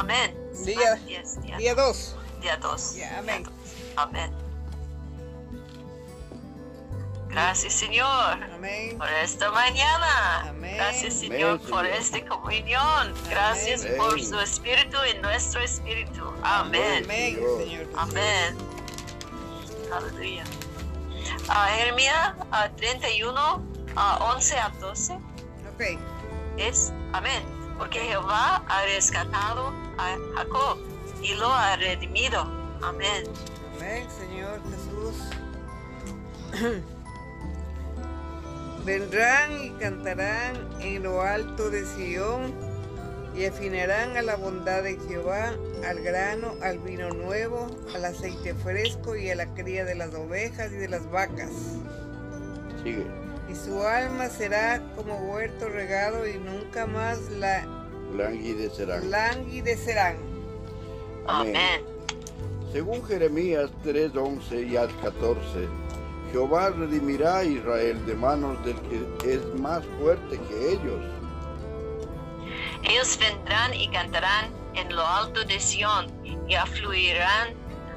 Amén. Día- Diez, día, Día 2. día dos. Día amén. Amén. Gracias, Señor, Amén. por esta mañana. Amén. Gracias, Señor, Amén, por Señor. esta comunión. Gracias Amén. por su espíritu en nuestro espíritu. Amén. Amén, Señor. Amén. Aleluya. Ah, Jeremías ah, 31, ah, 11 a 12 Ok. es Amén. Porque Jehová ha rescatado a Jacob y lo ha redimido. Amén. Amén, Señor Jesús. Vendrán y cantarán en lo alto de Sión y afinarán a la bondad de Jehová, al grano, al vino nuevo, al aceite fresco y a la cría de las ovejas y de las vacas. Sigue. Y su alma será como huerto regado y nunca más la Languidecerán. languidecerán. Amén. Amén. Según Jeremías 3, 11 y al 14, Jehová redimirá a Israel de manos del que es más fuerte que ellos. Ellos vendrán y cantarán en lo alto de Sión y afluirán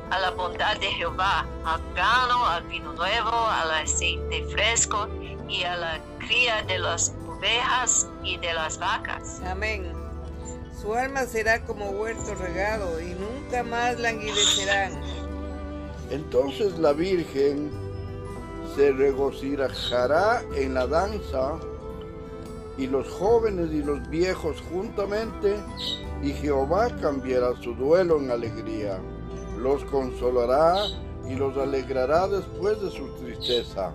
a la bondad de Jehová, al grano, al vino nuevo, al aceite fresco y a la cría de las ovejas y de las vacas. Amén. Su alma será como huerto regado y nunca más languidecerán. Entonces la Virgen se regocijará en la danza y los jóvenes y los viejos juntamente, y Jehová cambiará su duelo en alegría, los consolará y los alegrará después de su tristeza.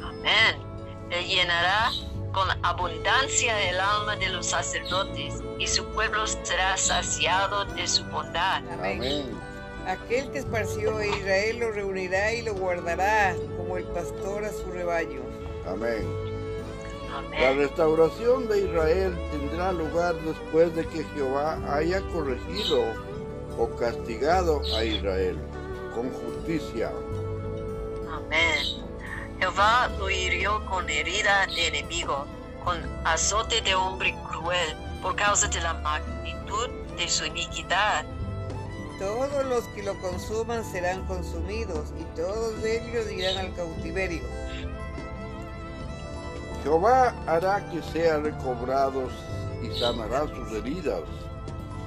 Amén. Él llenará con abundancia el alma de los sacerdotes y su pueblo será saciado de su bondad. Amén. Amén. Aquel que esparció a Israel lo reunirá y lo guardará como el pastor a su rebaño. Amén. La Amén. restauración de Israel tendrá lugar después de que Jehová haya corregido o castigado a Israel con justicia. Amén. Jehová lo hirió con herida de enemigo, con azote de hombre cruel, por causa de la magnitud de su iniquidad. Todos los que lo consuman serán consumidos y todos ellos irán al cautiverio. Jehová hará que sean recobrados y sanará sus heridas.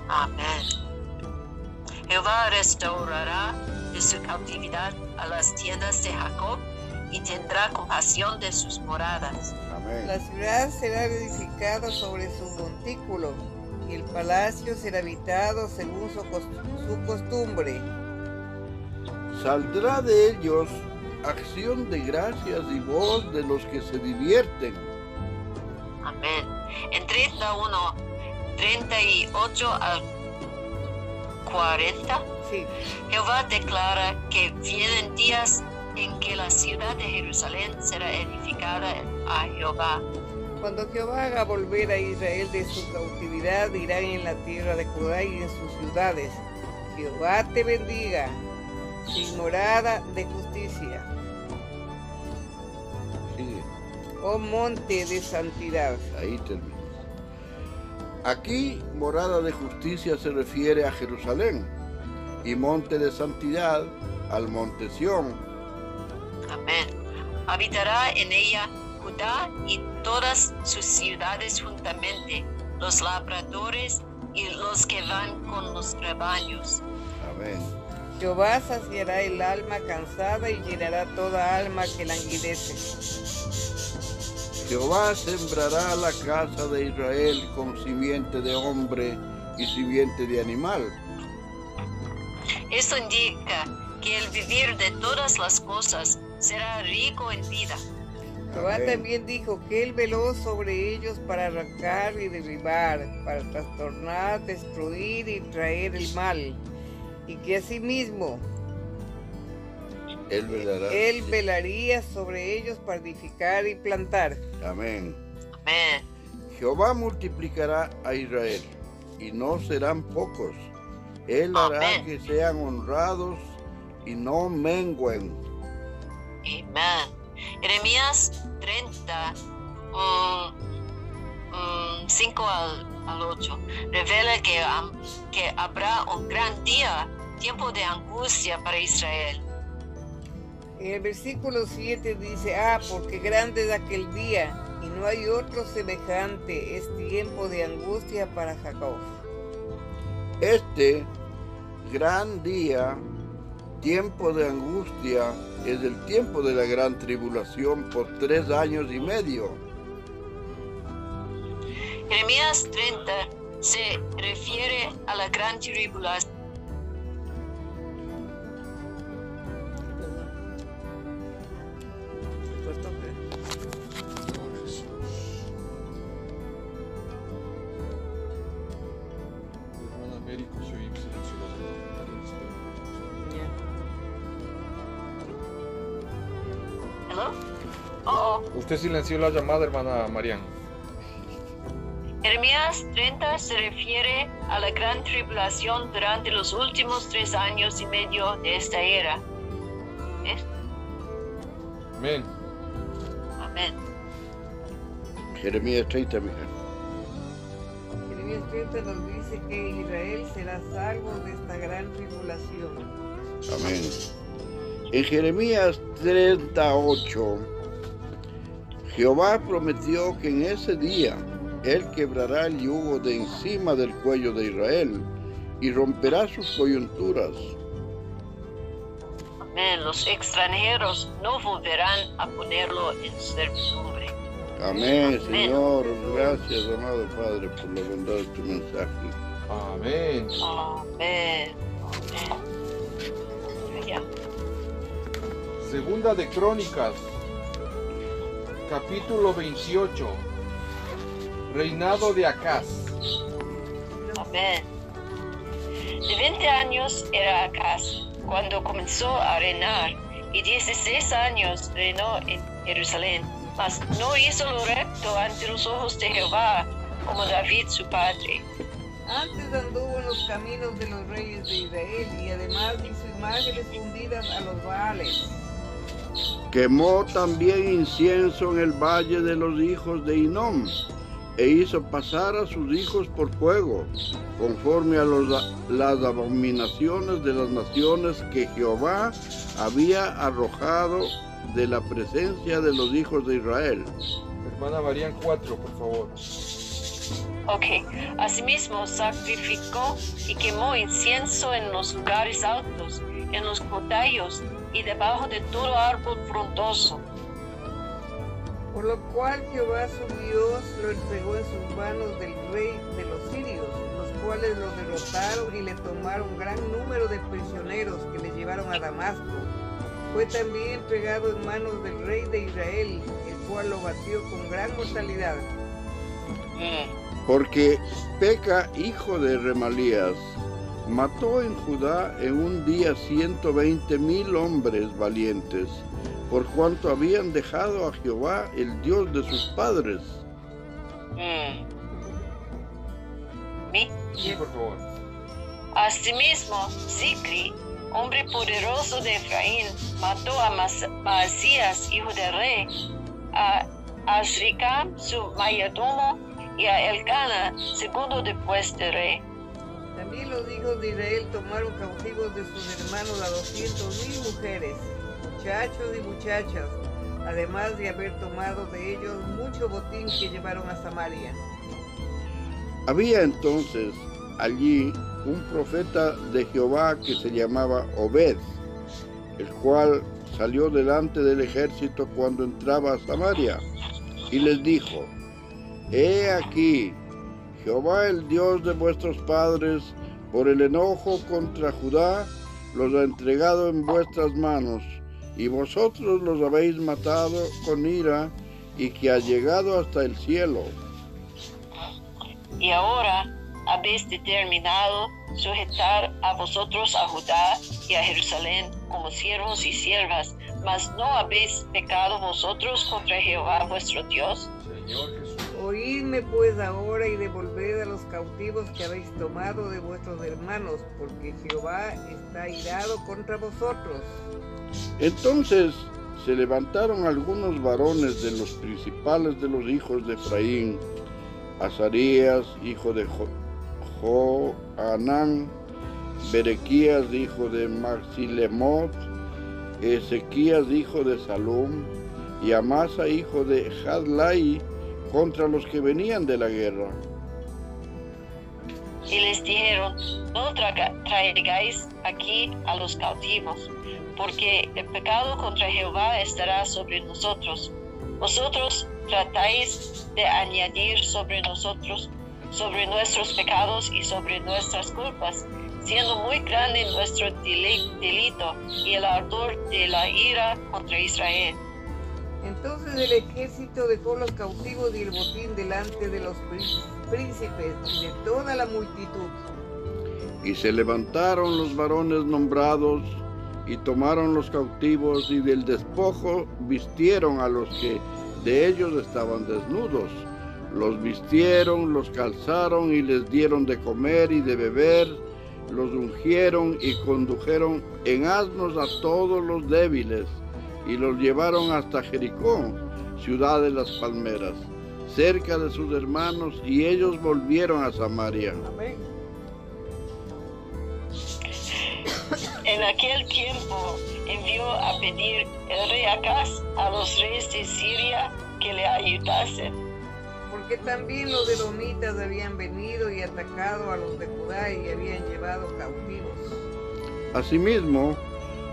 Amén. Jehová restaurará de su cautividad a las tiendas de Jacob y tendrá compasión de sus moradas. Amén. La ciudad será edificada sobre su montículo y el palacio será habitado según su, su costumbre. Saldrá de ellos acción de gracias y voz de los que se divierten. Amén. En 31, 38 al 40, Sí, Jehová declara que vienen días en que la ciudad de Jerusalén será edificada a Jehová. cuando Jehová haga volver a Israel de su cautividad, irán en la tierra de Judá y en sus ciudades. Jehová te bendiga, sin morada de justicia, oh monte de santidad. Ahí termina. Aquí morada de justicia se refiere a Jerusalén y monte de santidad al monte Sión. Amén. Habitará en ella Judá y todas sus ciudades juntamente, los labradores y los que van con los rebaños. Amén. Jehová saciará el alma cansada y llenará toda alma que languidece. Jehová sembrará la casa de Israel con simiente de hombre y simiente de animal. Esto indica que el vivir de todas las cosas será rico en vida. Jehová también dijo que él veló sobre ellos para arrancar y derribar, para trastornar, destruir y traer el mal. Y que asimismo Él velará. él velaría sobre ellos para edificar y plantar. Amén. Amén. Jehová multiplicará a Israel y no serán pocos. Él hará Amén. que sean honrados y no mengüen. Amén. Jeremías 30, mm, mm, 5 al, al 8, revela que, que habrá un gran día, tiempo de angustia para Israel. En el versículo 7 dice, ah, porque grande es aquel día, y no hay otro semejante, es tiempo de angustia para Jacob. Este gran día, tiempo de angustia, es el tiempo de la gran tribulación por tres años y medio. Jeremías 30 se refiere a la gran tribulación. Usted silenció la llamada, hermana Marian. Jeremías 30 se refiere a la gran tribulación durante los últimos tres años y medio de esta era. ¿Ves? Amén. Amén. Jeremías 30, mija. Jeremías 30 nos dice que Israel será salvo de esta gran tribulación. Amén. En Jeremías 38, Jehová prometió que en ese día Él quebrará el yugo de encima del cuello de Israel y romperá sus coyunturas. Amén. Los extranjeros no volverán a ponerlo en servidumbre. Amén, Señor. Gracias, amado Padre, por la bondad de tu mensaje. Amén. Amén. Amén. Segunda de Crónicas, capítulo 28. Reinado de Acaz. Amén. De 20 años era Acaz cuando comenzó a reinar y 16 años reinó en Jerusalén. Mas no hizo lo recto ante los ojos de Jehová como David su padre. Antes anduvo en los caminos de los reyes de Israel y además hizo imágenes fundidas a los Baales. Quemó también incienso en el valle de los hijos de Inom e hizo pasar a sus hijos por fuego, conforme a los- las abominaciones de las naciones que Jehová había arrojado de la presencia de los hijos de Israel. Hermana Marian 4, por favor. Ok, asimismo sacrificó y quemó incienso en los lugares altos, en los cotallos y debajo de todo árbol frondoso. Por lo cual Jehová su Dios lo entregó en sus manos del rey de los sirios, los cuales lo derrotaron y le tomaron gran número de prisioneros que le llevaron a Damasco. Fue también entregado en manos del rey de Israel, el cual lo batió con gran mortalidad. Mm. Porque Peca, hijo de Remalías, mató en Judá en un día 120 mil hombres valientes, por cuanto habían dejado a Jehová, el Dios de sus padres. Mm. Mi- Sí, por favor. Asimismo, Zicri, hombre poderoso de Efraín, mató a Mas- Maasías, hijo de rey, a Azricam, su mayordomo, y a Elcana, segundo después de rey. También los hijos de Israel tomaron cautivos de sus hermanos a doscientos mil mujeres, muchachos y muchachas, además de haber tomado de ellos mucho botín que llevaron a Samaria. Había entonces allí un profeta de Jehová que se llamaba Obed, el cual salió delante del ejército cuando entraba a Samaria y les dijo, He aquí, Jehová el Dios de vuestros padres, por el enojo contra Judá, los ha entregado en vuestras manos, y vosotros los habéis matado con ira, y que ha llegado hasta el cielo. Y ahora habéis determinado sujetar a vosotros a Judá y a Jerusalén como siervos y siervas, mas no habéis pecado vosotros contra Jehová vuestro Dios. Señor. Oídme pues ahora y devolved a los cautivos que habéis tomado de vuestros hermanos, porque Jehová está irado contra vosotros. Entonces se levantaron algunos varones de los principales de los hijos de Efraín Azarías, hijo de Jo- Joanán, Berequías, hijo de Maxilemot, Ezequías, hijo de Salum, y Amasa, hijo de Hadlai, contra los que venían de la guerra. Y les dijeron, no traigáis aquí a los cautivos, porque el pecado contra Jehová estará sobre nosotros. Vosotros tratáis de añadir sobre nosotros, sobre nuestros pecados y sobre nuestras culpas, siendo muy grande nuestro deli- delito y el ardor de la ira contra Israel. Entonces el ejército dejó los cautivos y el botín delante de los prí- príncipes y de toda la multitud. Y se levantaron los varones nombrados y tomaron los cautivos y del despojo vistieron a los que de ellos estaban desnudos. Los vistieron, los calzaron y les dieron de comer y de beber. Los ungieron y condujeron en asnos a todos los débiles y los llevaron hasta Jericó, ciudad de las palmeras, cerca de sus hermanos y ellos volvieron a Samaria. Amén. En aquel tiempo envió a pedir el rey Acaz a los reyes de Siria que le ayudasen. Porque también los edomitas habían venido y atacado a los de Judá y habían llevado cautivos. Asimismo,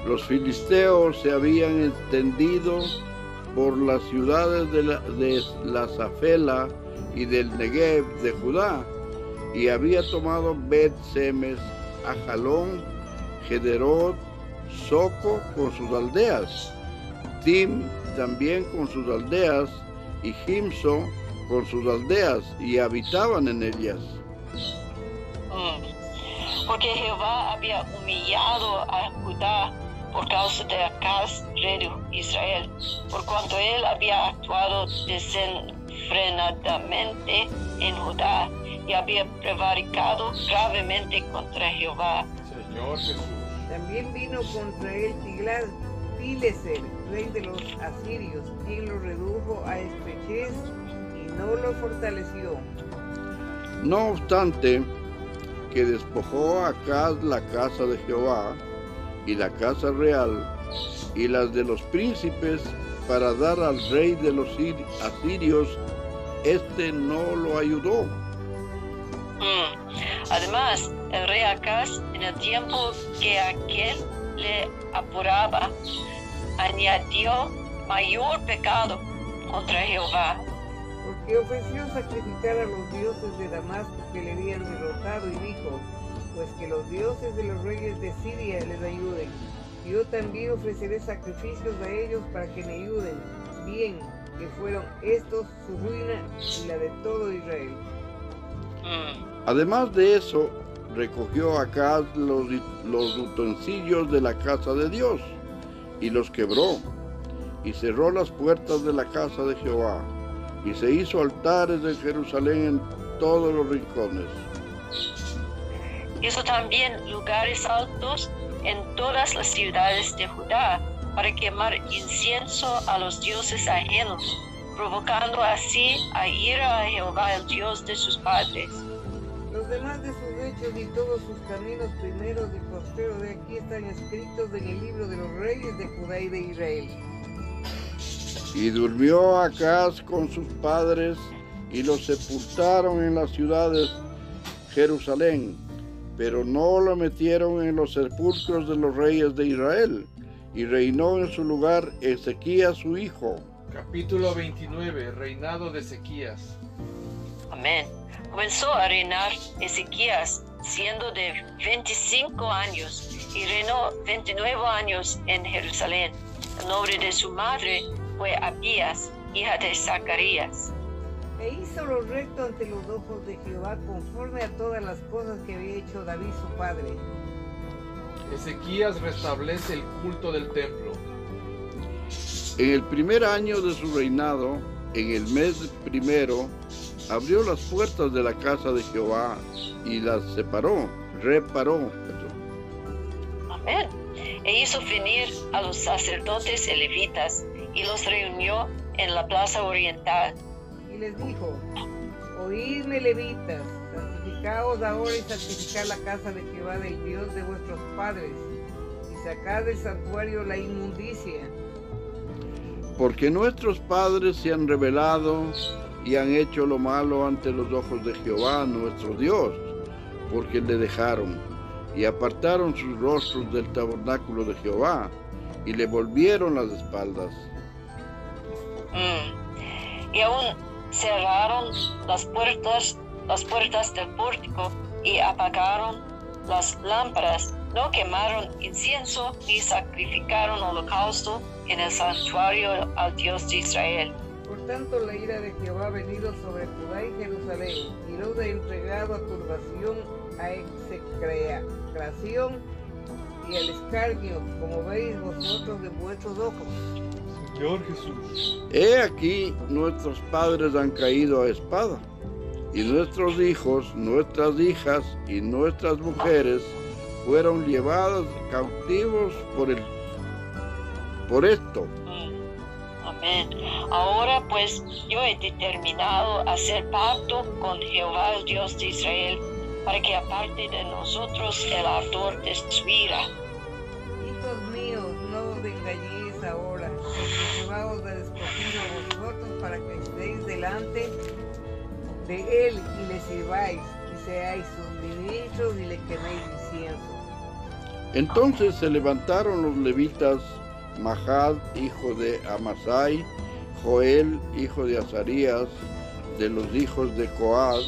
los filisteos se habían extendido por las ciudades de la, de la Zafela y del Negev de Judá, y había tomado Bet Semes, Ajalón, Gederot, Soco con sus aldeas, Tim también con sus aldeas, y Gimso con sus aldeas, y habitaban en ellas. Mm. Porque Jehová había humillado a Judá por causa de Acaz, rey de Israel, por cuanto él había actuado desenfrenadamente en Judá y había prevaricado gravemente contra Jehová. Señor Jesús. También vino contra él Tiglat Pileser, rey de los asirios, quien lo redujo a estrechez y no lo fortaleció. No obstante, que despojó a Acaz la casa de Jehová y la casa real y las de los príncipes para dar al rey de los sir- asirios, este no lo ayudó. Mm. Además, el rey Acaz, en el tiempo que aquel le apuraba, añadió mayor pecado contra Jehová. Porque ofreció sacrificar a los dioses de Damasco que le habían derrotado y dijo, pues que los dioses de los reyes de Siria les ayuden. Yo también ofreceré sacrificios a ellos para que me ayuden. Bien, que fueron estos su ruina y la de todo Israel. Mm. Además de eso, recogió Acaz los, los utensilios de la casa de Dios y los quebró y cerró las puertas de la casa de Jehová y se hizo altares en Jerusalén en todos los rincones. Hizo también lugares altos en todas las ciudades de Judá para quemar incienso a los dioses ajenos, provocando así a ira a Jehová, el Dios de sus padres. Los demás de sus hechos y todos sus caminos primeros y postreros de aquí están escritos en el libro de los reyes de Judá y de Israel. Y durmió Acaz con sus padres y los sepultaron en las ciudades Jerusalén, pero no lo metieron en los sepulcros de los reyes de Israel. Y reinó en su lugar Ezequías su hijo. Capítulo 29. Reinado de Ezequías. Amén. Comenzó a reinar Ezequías siendo de 25 años y reinó 29 años en Jerusalén. El nombre de su madre fue Abías, hija de Zacarías. E hizo lo recto ante los ojos de Jehová conforme a todas las cosas que había hecho David su padre. Ezequías restablece el culto del templo. En el primer año de su reinado, en el mes primero, abrió las puertas de la casa de Jehová y las separó, reparó. Amén. E hizo venir a los sacerdotes y levitas y los reunió en la plaza oriental. Les dijo, Oídme, levitas, santificaos ahora y santificad la casa de Jehová del Dios de vuestros padres, y sacad del santuario la inmundicia. Porque nuestros padres se han rebelado y han hecho lo malo ante los ojos de Jehová, nuestro Dios, porque le dejaron y apartaron sus rostros del tabernáculo de Jehová y le volvieron las espaldas. Mm. Y aún cerraron las puertas, las puertas del pórtico y apagaron las lámparas. No quemaron incienso ni sacrificaron holocausto en el santuario al Dios de Israel. Por tanto, la ira de Jehová ha venido sobre Judá y Jerusalén, y los ha entregado a turbación, a execración y al escarnio, como veis vosotros de vuestros ojos. Señor Jesús. He aquí nuestros padres han caído a espada, y nuestros hijos, nuestras hijas y nuestras mujeres fueron llevados cautivos por el por esto. Amén. Ahora pues yo he determinado hacer pacto con Jehová, el Dios de Israel, para que aparte de nosotros el ardor de su ira. Porque Jehová os ha escogido vosotros para que estéis delante de él y le sirváis, y seáis sus ministros y le queméis incienso. Entonces se levantaron los levitas, Mahad, hijo de Amasai, Joel, hijo de Azarías, de los hijos de Coaz,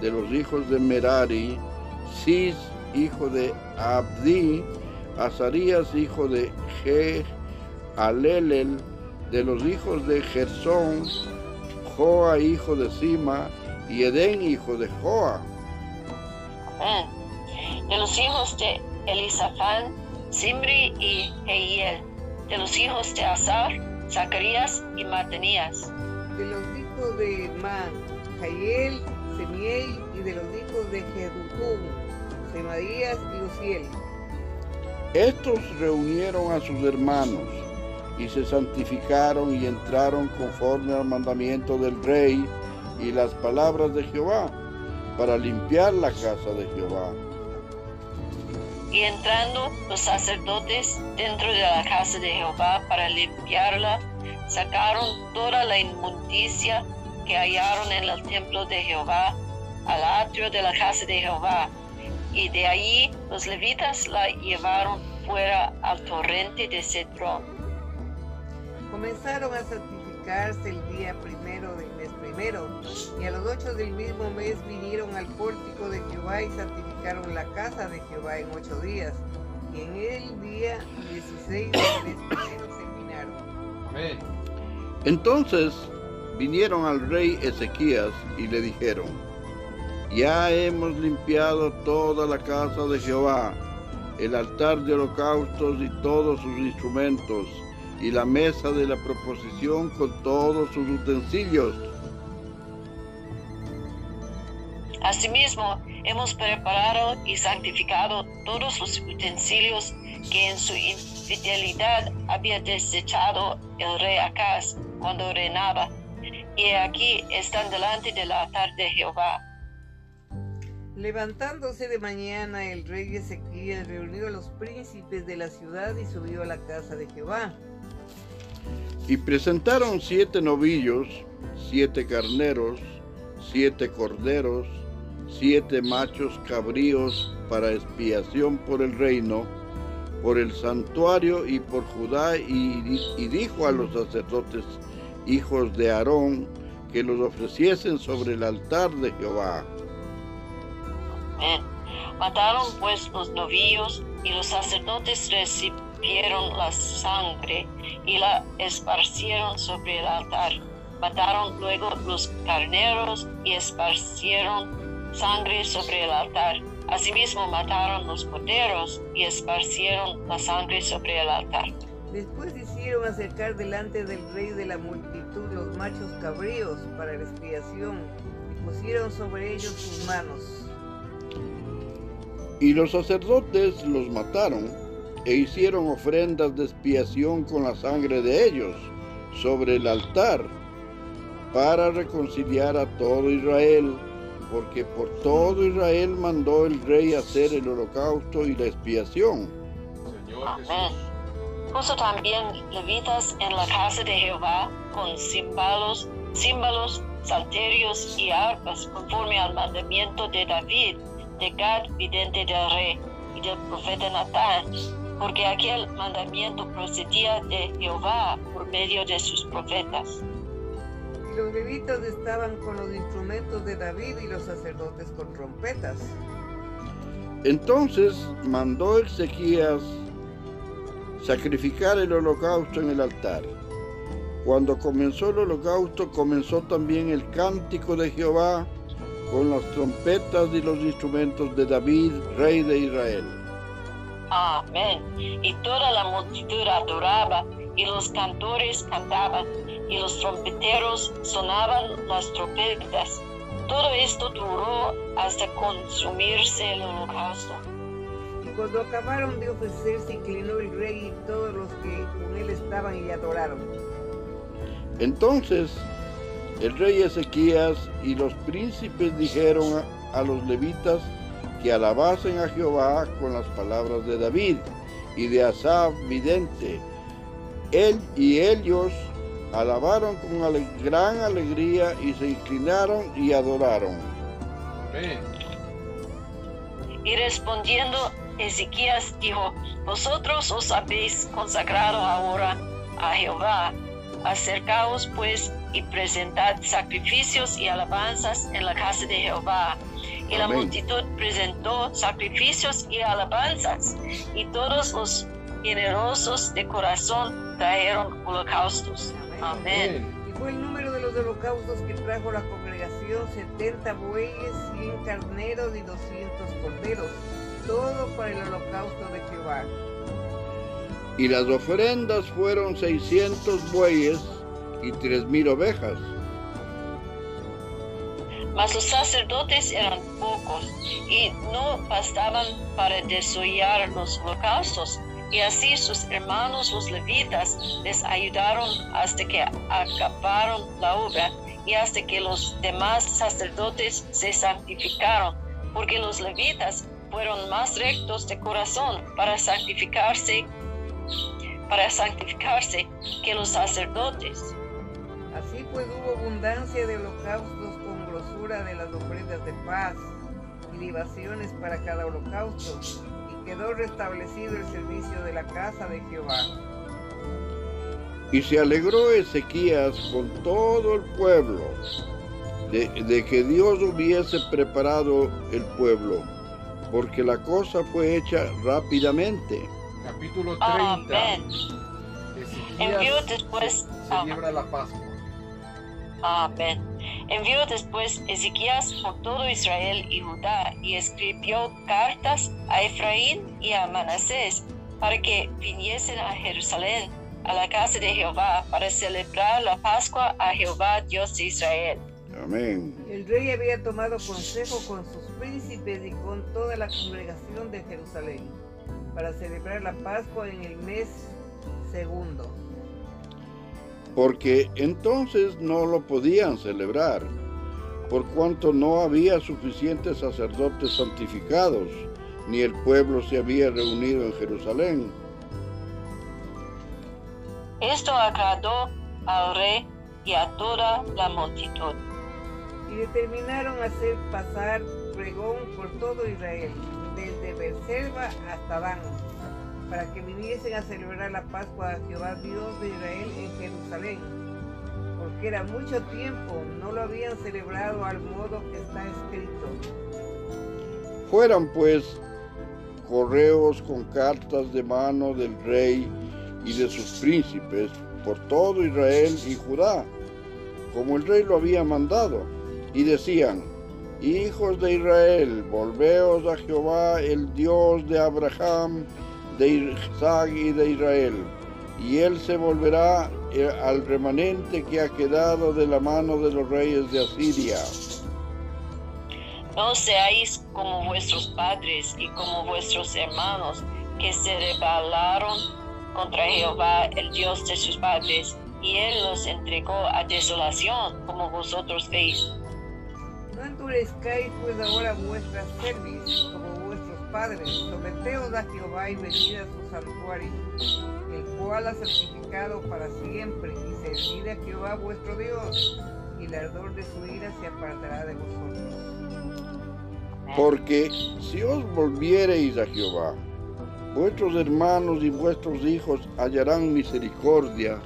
de los hijos de Merari, Cis, hijo de Abdi, Azarías, hijo de Je, Alelel, de los hijos de Gersón, Joa, hijo de Sima, y Edén, hijo de Joa. Amén. De los hijos de Elisafán, Simri y Jehiel. De los hijos de Azar, Zacarías y Matanías. De los hijos de Man, Jael, Semiel, y de los hijos de Jedutum, Semaías y Uziel. Estos reunieron a sus hermanos y se santificaron y entraron conforme al mandamiento del rey y las palabras de Jehová para limpiar la casa de Jehová. Y entrando los sacerdotes dentro de la casa de Jehová para limpiarla, sacaron toda la inmundicia que hallaron en el templo de Jehová al atrio de la casa de Jehová. Y de allí los levitas la llevaron fuera al torrente de Cedrón. Comenzaron a santificarse el día primero del mes primero, y a los ocho del mismo mes vinieron al pórtico de Jehová y santificaron la casa de Jehová en ocho días, y en el día 16 del mes primero terminaron. Amén. Entonces vinieron al rey Ezequías y le dijeron, ya hemos limpiado toda la casa de Jehová, el altar de holocaustos y todos sus instrumentos, y la mesa de la proposición con todos sus utensilios. Asimismo, hemos preparado y santificado todos los utensilios que en su infidelidad había desechado el rey Acaz cuando reinaba, y aquí están delante del altar de Jehová. Levantándose de mañana, el rey Ezequías reunió a los príncipes de la ciudad y subió a la casa de Jehová. Y presentaron siete novillos, siete carneros, siete corderos, siete machos cabríos para expiación por el reino, por el santuario y por Judá, y, dijo a los sacerdotes, hijos de Aarón, que los ofreciesen sobre el altar de Jehová. Amén. Mataron pues los novillos y los sacerdotes recibieron la sangre y la esparcieron sobre el altar. Mataron luego los carneros y esparcieron sangre sobre el altar. Asimismo mataron los corderos y esparcieron la sangre sobre el altar. Después hicieron acercar delante del rey de la multitud los machos cabríos para la expiación y pusieron sobre ellos sus manos. Y los sacerdotes los mataron e hicieron ofrendas de expiación con la sangre de ellos sobre el altar. para reconciliar a todo Israel, porque por todo Israel mandó el rey hacer el holocausto y la expiación. Señor Amén. Jesús. Puso también levitas en la casa de Jehová con címbalos, címbalos, salterios y arpas, conforme al mandamiento de David, de Gad, vidente del rey, y del profeta Natán, porque aquel mandamiento procedía de Jehová por medio de sus profetas. Y los levitas estaban con los instrumentos de David y los sacerdotes con trompetas. Entonces mandó Ezequías sacrificar el holocausto en el altar. Cuando comenzó el holocausto, comenzó también el cántico de Jehová con las trompetas y los instrumentos de David, rey de Israel. Amén. Y toda la multitud adoraba, y los cantores cantaban, y los trompeteros sonaban las trompetas. Todo esto duró hasta consumirse el holocausto. Y cuando acabaron de ofrecer, se inclinó el rey y todos los que con él estaban y le adoraron. Entonces el rey Ezequías y los príncipes dijeron a, a los levitas que alabasen a Jehová con las palabras de David y de Asaf vidente. Él y ellos alabaron con ale- gran alegría y se inclinaron y adoraron. Amén. Y respondiendo Ezequías dijo, Vosotros os habéis consagrado ahora a Jehová. Acercaos pues y presentad sacrificios y alabanzas en la casa de Jehová. Y la Amén. multitud presentó sacrificios y alabanzas, y todos los generosos de corazón trajeron holocaustos. Amén. Amén. Y fue el número de los holocaustos que trajo la congregación, 70 bueyes, 100 carneros y 200 corderos, todo para el holocausto de Jehová. Y las ofrendas fueron 600 bueyes y 3000 ovejas. Mas los sacerdotes eran pocos y no bastaban para desollar los holocaustos. Y así sus hermanos los levitas les ayudaron hasta que acabaron la obra y hasta que los demás sacerdotes se santificaron, porque los levitas fueron más rectos de corazón para santificarse para santificarse que los sacerdotes. Así pues hubo abundancia de holocaustos con grosura de las ofrendas de paz y libaciones para cada holocausto, y quedó restablecido el servicio de la casa de Jehová. Y se alegró Ezequías con todo el pueblo de, de que Dios hubiese preparado el pueblo, porque la cosa fue hecha rápidamente. Capítulo 30. Amén. Después. celebra la Pascua. Amén. Envió después Ezequías por todo Israel y Judá y escribió cartas a Efraín y a Manasés para que viniesen a Jerusalén, a la casa de Jehová, para celebrar la Pascua a Jehová, Dios de Israel. Amén. El rey había tomado consejo con sus príncipes y con toda la congregación de Jerusalén para celebrar la Pascua en el mes segundo. Porque entonces no lo podían celebrar, por cuanto no había suficientes sacerdotes santificados, ni el pueblo se había reunido en Jerusalén. Esto agradó al rey y a toda la multitud. Y determinaron hacer pasar pregón por todo Israel, desde Beersheba hasta Dan, para que viniesen a celebrar la Pascua a Jehová Dios de Israel en Jerusalén, porque era mucho tiempo, no lo habían celebrado al modo que está escrito. Fueran pues correos con cartas de mano del rey y de sus príncipes por todo Israel y Judá, como el rey lo había mandado, y decían, Hijos de Israel, volveos a Jehová, el Dios de Abraham, de Isaac y de Israel, y él se volverá eh, al remanente que ha quedado de la mano de los reyes de Asiria. No seáis como vuestros padres y como vuestros hermanos que se rebelaron contra Jehová, el Dios de sus padres, y él los entregó a desolación, como vosotros veis. No endurezcáis pues ahora vuestras cerviz, como padres, someteos a Jehová y venid a su santuario, el cual ha santificado para siempre, y servid a Jehová vuestro Dios, y el ardor de su ira se apartará de vosotros. Porque si os volviereis a Jehová, vuestros hermanos y vuestros hijos hallarán misericordia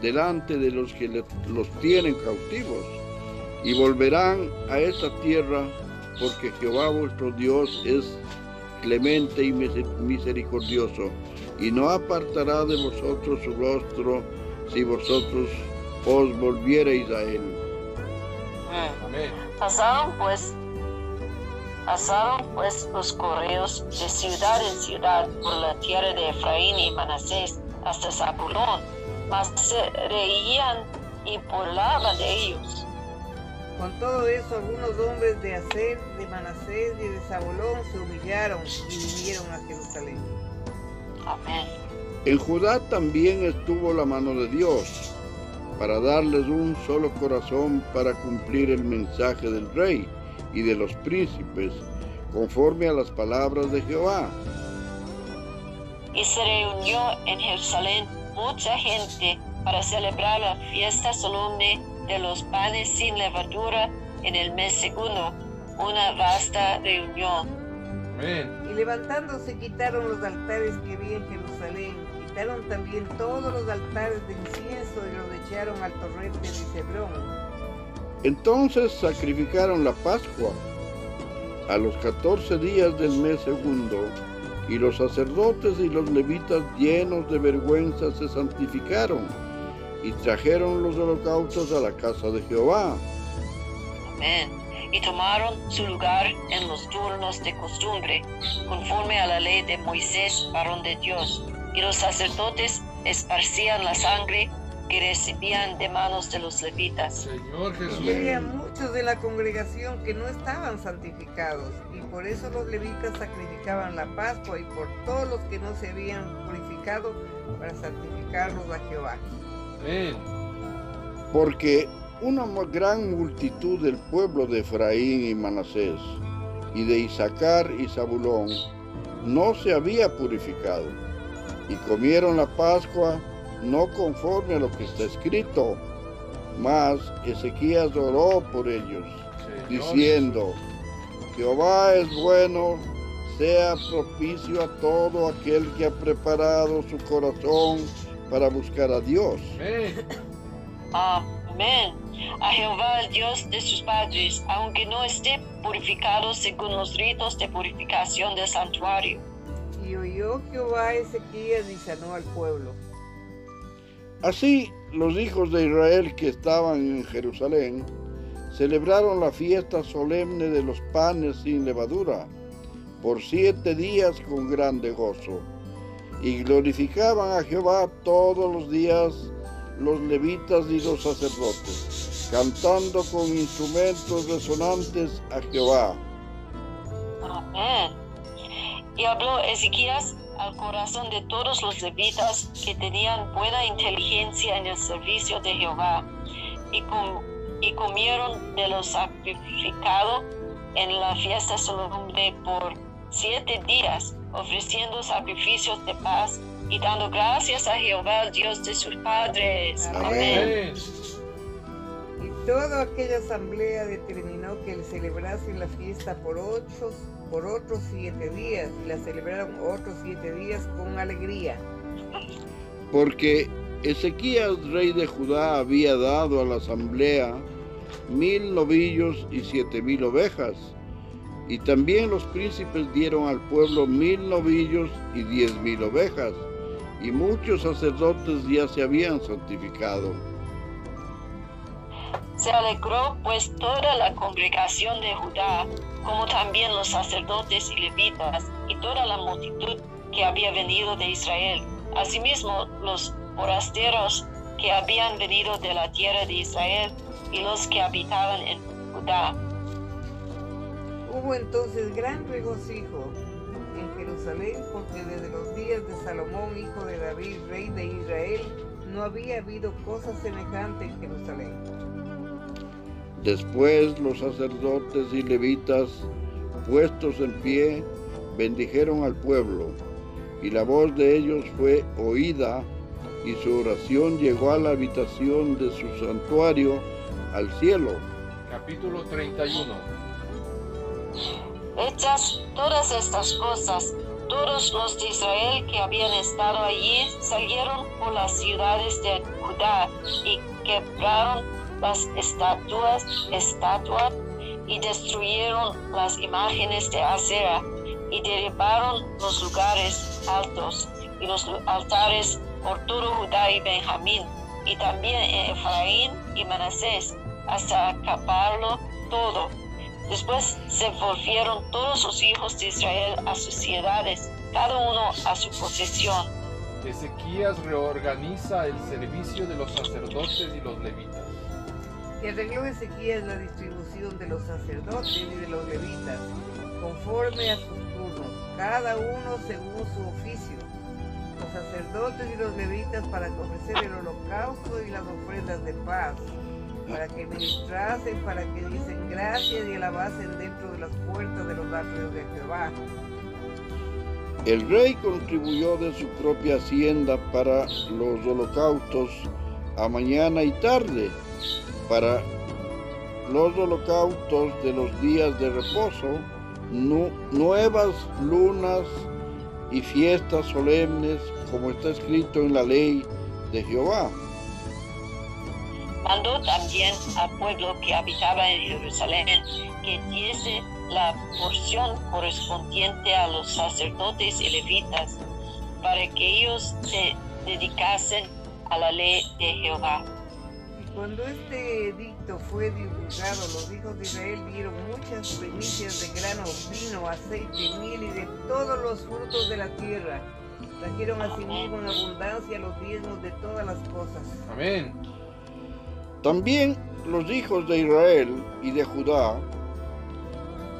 delante de los que los tienen cautivos, y volverán a esta tierra, porque Jehová vuestro Dios es clemente y mise- misericordioso, y no apartará de vosotros su rostro si vosotros os volviereis a él. Amén. Pasaron pues, pasaron pues los correos de ciudad en ciudad por la tierra de Efraín y Manasés hasta Zabulón, mas se reían y burlaban de ellos. Con todo eso, algunos hombres de Aser, de Manasés y de Zabulón se humillaron y vinieron a Jerusalén. Amén. En Judá también estuvo la mano de Dios para darles un solo corazón para cumplir el mensaje del rey y de los príncipes, conforme a las palabras de Jehová. Y se reunió en Jerusalén mucha gente para celebrar la fiesta solemne de los panes sin levadura en el mes segundo, una vasta reunión. Amén. Y levantándose quitaron los altares que había en Jerusalén, quitaron también todos los altares de incienso y los echaron al torrente de Cebrón. Entonces sacrificaron la Pascua a los 14 días del mes segundo, y los sacerdotes y los levitas llenos de vergüenza se santificaron y trajeron los holocaustos a la casa de Jehová. Amén. Y tomaron su lugar en los turnos de costumbre, conforme a la ley de Moisés, varón de Dios. Y los sacerdotes esparcían la sangre que recibían de manos de los levitas. Señor Jesús. Y había muchos de la congregación que no estaban santificados, y por eso los levitas sacrificaban la Pascua y por todos los que no se habían purificado para santificarlos a Jehová. Amén. porque una gran multitud del pueblo de Efraín y Manasés y de Isaacar y Zabulón no se había purificado y comieron la Pascua no conforme a lo que está escrito, mas Ezequías oró por ellos, Señor diciendo, Jehová es bueno, sea propicio a todo aquel que ha preparado su corazón para buscar a Dios. Amén. A Jehová, el Dios de sus padres, aunque no esté purificado según los ritos de purificación del santuario. Y oyó Jehová a Ezequías y sanó al pueblo. Así los hijos de Israel que estaban en Jerusalén celebraron la fiesta solemne de los panes sin levadura por siete días con grande gozo y glorificaban a Jehová todos los días los levitas y los sacerdotes, cantando con instrumentos resonantes a Jehová. Amén. Y habló Ezequías al corazón de todos los levitas que tenían buena inteligencia en el servicio de Jehová y, com- y comieron de lo sacrificado en la fiesta solemne por siete días, ofreciendo sacrificios de paz y dando gracias a Jehová, Dios de sus padres. Amén. Amén. Y toda aquella asamblea determinó que le celebrasen la fiesta por, ocho, por otros siete días, y la celebraron otros siete días con alegría. porque Ezequías, rey de Judá, había dado a la asamblea mil novillos y siete mil ovejas, y también los príncipes dieron al pueblo mil novillos y diez mil ovejas, y muchos sacerdotes ya se habían santificado. Se alegró pues toda la congregación de Judá, como también los sacerdotes y levitas, y toda la multitud que había venido de Israel. Asimismo, los forasteros que habían venido de la tierra de Israel y los que habitaban en Judá. Hubo entonces gran regocijo en Jerusalén porque desde los días de Salomón, hijo de David, rey de Israel, No había habido cosa semejante en Jerusalén. Después los sacerdotes y levitas, puestos en pie, bendijeron al pueblo, y la voz de ellos fue oída, y su oración llegó a la habitación de su santuario, al cielo. Capítulo 31. Hechas todas estas cosas, todos los de Israel que habían estado allí salieron por las ciudades de Judá y quebraron las estatuas, estatuas y destruyeron las imágenes de acera y derribaron los lugares altos y los altares por todo Judá y Benjamín y también Efraín y Manasés hasta acabarlo todo. Después se volvieron todos los hijos de Israel a sus ciudades, cada uno a su posesión. Ezequías reorganiza el servicio de los sacerdotes y los levitas. Y arregló Ezequías la distribución de los sacerdotes y de los levitas, conforme a sus turnos, cada uno según su oficio. Los sacerdotes y los levitas para ofrecer el holocausto y las ofrendas de paz, para que ministrasen, para que dicen gracias y alabasen dentro de las puertas de los atrios de Jehová. El rey contribuyó de su propia hacienda para los holocaustos a mañana y tarde, para los holocaustos de los días de reposo, nu- nuevas lunas y fiestas solemnes, como está escrito en la ley de Jehová. Mandó también al pueblo que habitaba en Jerusalén que diese la porción correspondiente a los sacerdotes y levitas, para que ellos se dedicasen a la ley de Jehová. Y cuando este edicto fue divulgado, los hijos de Israel dieron muchas primicias de grano, vino, aceite, miel y de todos los frutos de la tierra. Trajeron asimismo en abundancia los diezmos de todas las cosas. Amén. También los hijos de Israel y de Judá,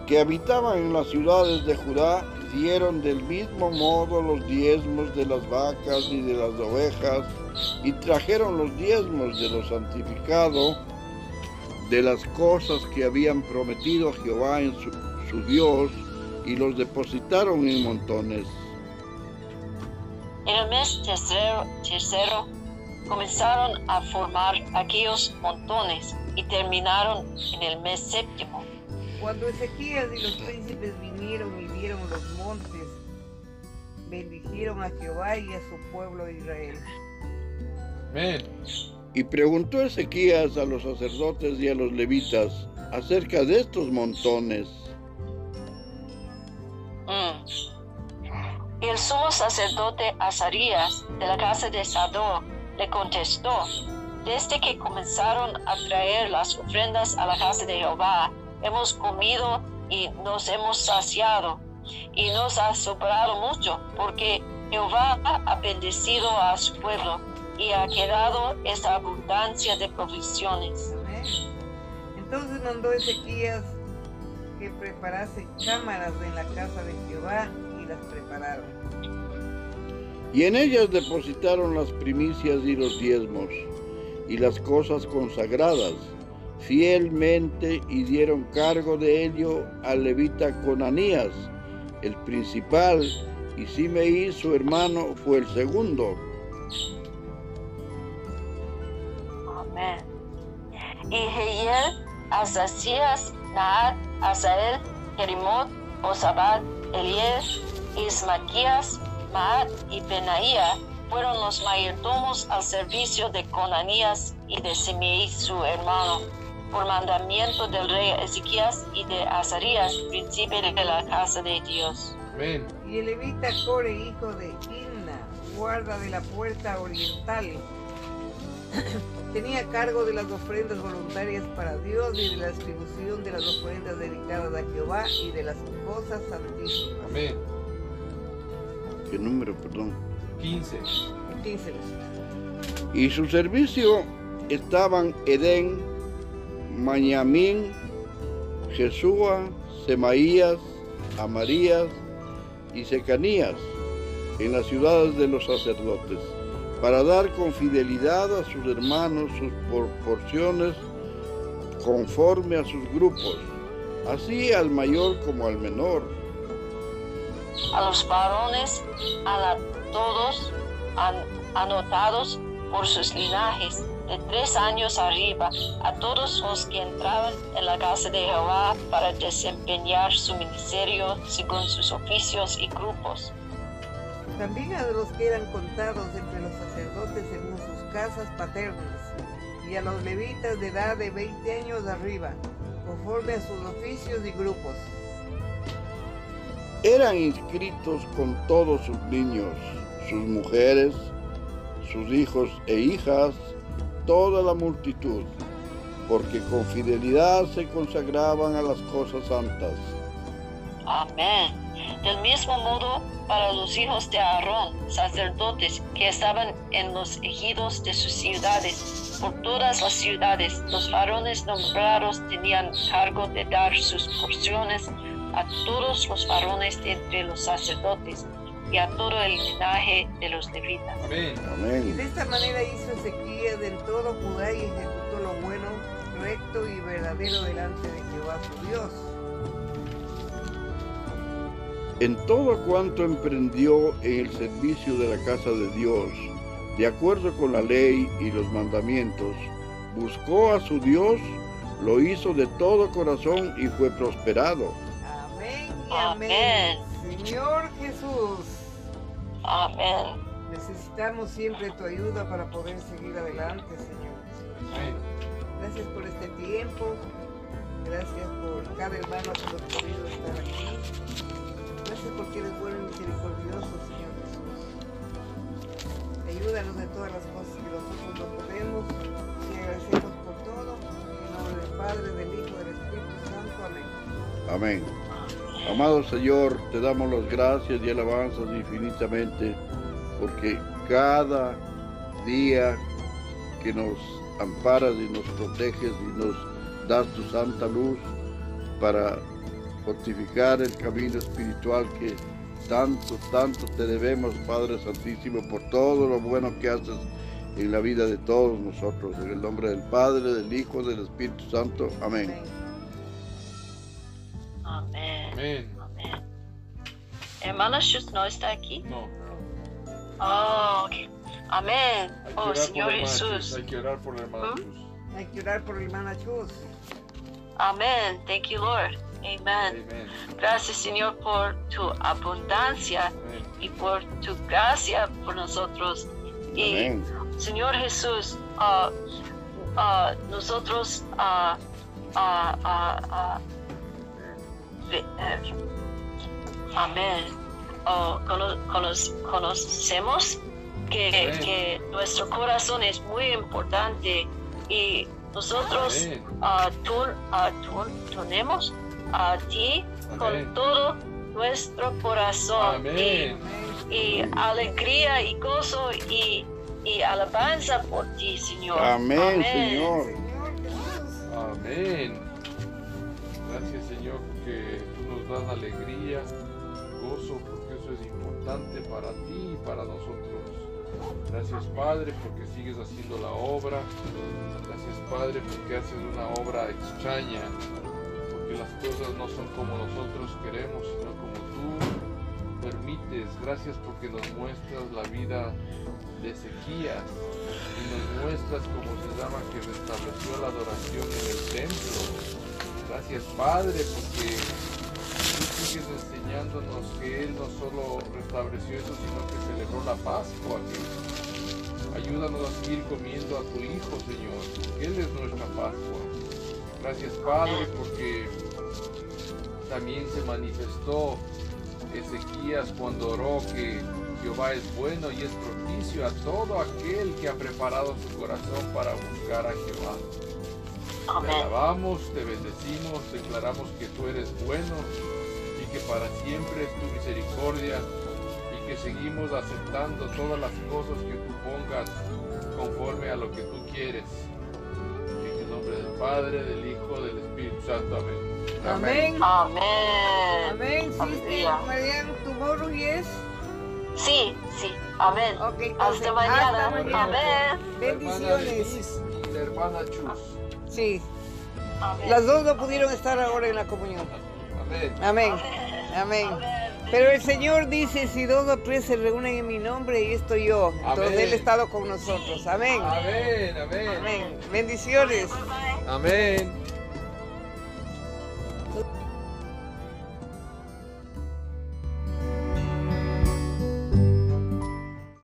que habitaban en las ciudades de Judá, dieron del mismo modo los diezmos de las vacas y de las ovejas, y trajeron los diezmos de lo santificado, de las cosas que habían prometido Jehová en su, Dios, y los depositaron en montones. El mes tercero comenzaron a formar aquellos montones y terminaron en el mes séptimo. Cuando Ezequías y los príncipes vinieron y vieron los montes, bendijeron a Jehová y a su pueblo Israel. Amén. Y preguntó Ezequías a los sacerdotes y a los levitas acerca de estos montones. Mm. Y el sumo sacerdote Azarías de la casa de Sadó le contestó, desde que comenzaron a traer las ofrendas a la casa de Jehová, hemos comido y nos hemos saciado, y nos ha sobrado mucho, porque Jehová ha bendecido a su pueblo y ha quedado esta abundancia de provisiones. Entonces mandó Ezequías que preparase cámaras en la casa de Jehová y las prepararon. Y en ellas depositaron las primicias y los diezmos y las cosas consagradas fielmente y dieron cargo de ello al levita Conanías, el principal, y Simeí su hermano fue el segundo. Amén. Y Asasías, Naat, Asael, Jerimot, Osabad, Eliel, Ismaquías, Maat y Benaía fueron los mayordomos al servicio de Conanías y de Simei su hermano, por mandamiento del rey Ezequías y de Azarías, príncipe de la casa de Dios. Amén. Y el levita Core, hijo de Inna, guarda de la puerta oriental, tenía cargo de las ofrendas voluntarias para Dios y de la distribución de las ofrendas dedicadas a Jehová y de las cosas santísimas. Amén. ¿Qué número, perdón? 15. 15. Y su servicio estaban Edén, Mañamín, Jesúa, Semaías, Amarías y Secanías en las ciudades de los sacerdotes, para dar con fidelidad a sus hermanos sus proporciones conforme a sus grupos, así al mayor como al menor. A los varones, a todos an- anotados por sus linajes, de tres años arriba, a todos los que entraban en la casa de Jehová para desempeñar su ministerio según sus oficios y grupos. También a los que eran contados entre los sacerdotes según sus casas paternas, y a los levitas de edad de 20 años arriba, conforme a sus oficios y grupos. Eran inscritos con todos sus niños, sus mujeres, sus hijos e hijas, toda la multitud, porque con fidelidad se consagraban a las cosas santas. Amén. Del mismo modo, para los hijos de Aarón, sacerdotes que estaban en los ejidos de sus ciudades, por todas las ciudades, los varones nombrados tenían cargo de dar sus porciones a todos los varones de entre los sacerdotes y a todo el linaje de los levitas. Amén. Y de Amén. esta manera hizo Ezequías en todo Judá y ejecutó lo bueno, recto y verdadero delante de Jehová su Dios. En todo cuanto emprendió en el servicio de la casa de Dios, de acuerdo con la ley y los mandamientos, buscó a su Dios, lo hizo de todo corazón y fue prosperado. Amén y amén. Señor Jesús, Amén. necesitamos siempre tu ayuda para poder seguir adelante, Señor. Amén. Gracias por este tiempo. Gracias por cada hermano que nos ha podido estar aquí. Gracias porque eres bueno y misericordioso, Señor Jesús. Ayúdanos en todas las cosas que nosotros no podemos. Y agradecemos por todo. En nombre del Padre, del Hijo, del Espíritu Santo. Amén. Amén. Amado Señor, te damos las gracias y alabanzas infinitamente porque cada día que nos amparas y nos proteges y nos das tu santa luz para fortificar el camino espiritual que tanto, tanto te debemos, Padre Santísimo, por todo lo bueno que haces en la vida de todos nosotros. En el nombre del Padre, del Hijo, del Espíritu Santo. Amén. Amén. Amén. Hermana Schutz no está aquí. No. Oh, ok. Amén. Hay que Oh, orar por Señor Jesús. Hay que orar por la hermana ¿Mm? Chus. Hay que orar por la hermana Chus. Amén. Thank you, Lord. Amen. Amén. Gracias, Señor, por tu abundancia Amén. y por tu gracia por nosotros. Y Amén. Señor Jesús, ah, ah, nosotros ah, amén. Oh, cono- cono- conocemos que, Amén. que nuestro corazón es muy importante y nosotros Amén. tu- ah, tu- tenemos a ti Amén. con todo nuestro corazón. Amén. Y, y alegría y gozo y, y alabanza por ti, Señor. Amén, Señor. Amén. Gracias Señor tú nos das alegría, gozo, porque eso es importante para ti y para nosotros. Gracias Padre porque sigues haciendo la obra. Gracias Padre porque haces una obra extraña. Porque las cosas no son como nosotros queremos, sino como tú permites. Gracias porque nos muestras la vida de Ezequías y nos muestras cómo se llama que restableció la adoración en el templo. Gracias Padre porque tú sigues enseñándonos que Él no solo restableció eso, sino que celebró la Pascua. Ayúdanos a seguir comiendo a tu Hijo, Señor, Él es nuestra Pascua. Gracias Padre porque también se manifestó Ezequías cuando oró que Jehová es bueno y es propicio a todo aquel que ha preparado su corazón para buscar a Jehová. Te alabamos, te bendecimos, declaramos que tú eres bueno y que para siempre es tu misericordia y que seguimos aceptando todas las cosas que tú pongas conforme a lo que tú quieres. En el nombre del Padre, del Hijo, del Espíritu Santo. Amén. Amén. Amén. Amén. Marian, tomorrow yes. Sí, sí. Amén. Ok, entonces, Hasta mañana. hasta mañana. Amén. Bendiciones. La hermana Chus. Sí, Amén. las dos no pudieron estar ahora en la comunión. Amén. Amén. Amén. Pero el Señor dice, si dos o tres se reúnen en mi nombre, y estoy yo. Entonces. Él ha estado con nosotros. Amén. Amén, amén. Bendiciones. Amén.